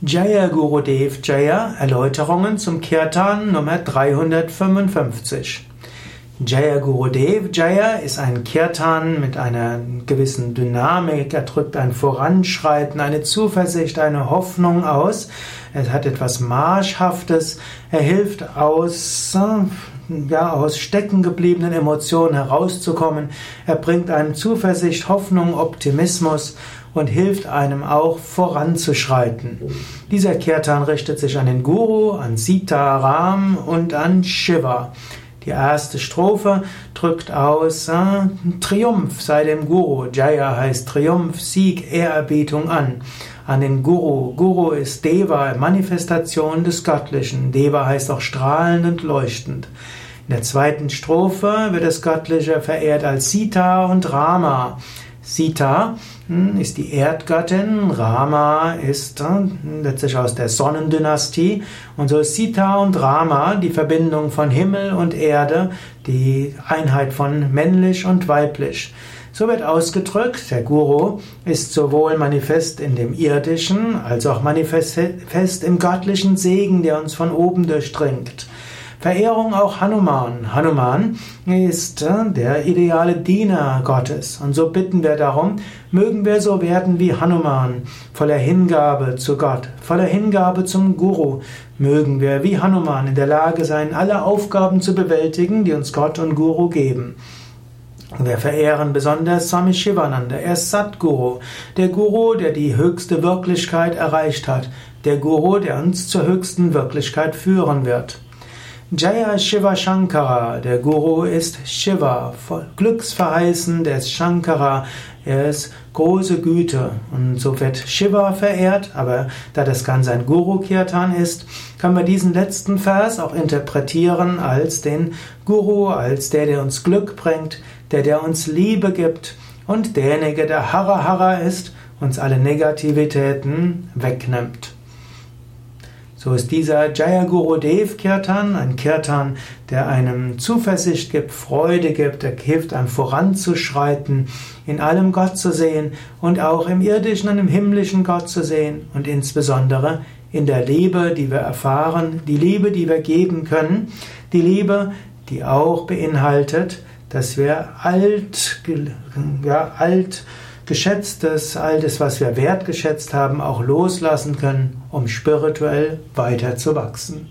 Jaya Gurudev Jaya Erläuterungen zum Kirtan Nummer 355. Jaya Gurudev Jaya ist ein Kirtan mit einer gewissen Dynamik. Er drückt ein Voranschreiten, eine Zuversicht, eine Hoffnung aus. Er hat etwas Marschhaftes. Er hilft aus, ja, aus stecken gebliebenen Emotionen herauszukommen. Er bringt einem Zuversicht, Hoffnung, Optimismus und hilft einem auch voranzuschreiten. Dieser Kirtan richtet sich an den Guru, an Sita Ram und an Shiva. Die erste Strophe drückt aus äh, Triumph sei dem Guru. Jaya heißt Triumph, Sieg, Ehrerbietung an. An den Guru. Guru ist Deva, Manifestation des Göttlichen. Deva heißt auch strahlend und leuchtend. In der zweiten Strophe wird das Göttliche verehrt als Sita und Rama. Sita hm, ist die Erdgöttin, Rama ist hm, letztlich aus der Sonnendynastie und so ist Sita und Rama die Verbindung von Himmel und Erde, die Einheit von männlich und weiblich. So wird ausgedrückt, der Guru ist sowohl manifest in dem irdischen als auch manifest im göttlichen Segen, der uns von oben durchdringt. Verehrung auch Hanuman. Hanuman ist äh, der ideale Diener Gottes. Und so bitten wir darum, mögen wir so werden wie Hanuman, voller Hingabe zu Gott, voller Hingabe zum Guru. Mögen wir wie Hanuman in der Lage sein, alle Aufgaben zu bewältigen, die uns Gott und Guru geben. Wir verehren besonders Swami Shivananda. Er ist Satguru, der Guru, der die höchste Wirklichkeit erreicht hat, der Guru, der uns zur höchsten Wirklichkeit führen wird. Jaya Shiva Shankara, der Guru ist Shiva, glücksverheißen, der ist Shankara, er ist große Güte. Und so wird Shiva verehrt, aber da das Ganze ein Guru Kirtan ist, können wir diesen letzten Vers auch interpretieren als den Guru, als der, der uns Glück bringt, der, der uns Liebe gibt und derjenige, der Hara Hara ist, uns alle Negativitäten wegnimmt. So ist dieser Jaya Guru Dev Kirtan ein Kirtan, der einem Zuversicht gibt, Freude gibt, der hilft einem voranzuschreiten, in allem Gott zu sehen und auch im irdischen und im himmlischen Gott zu sehen und insbesondere in der Liebe, die wir erfahren, die Liebe, die wir geben können, die Liebe, die auch beinhaltet, dass wir alt, ja, alt Geschätztes, all das, was wir wertgeschätzt haben, auch loslassen können, um spirituell weiter zu wachsen.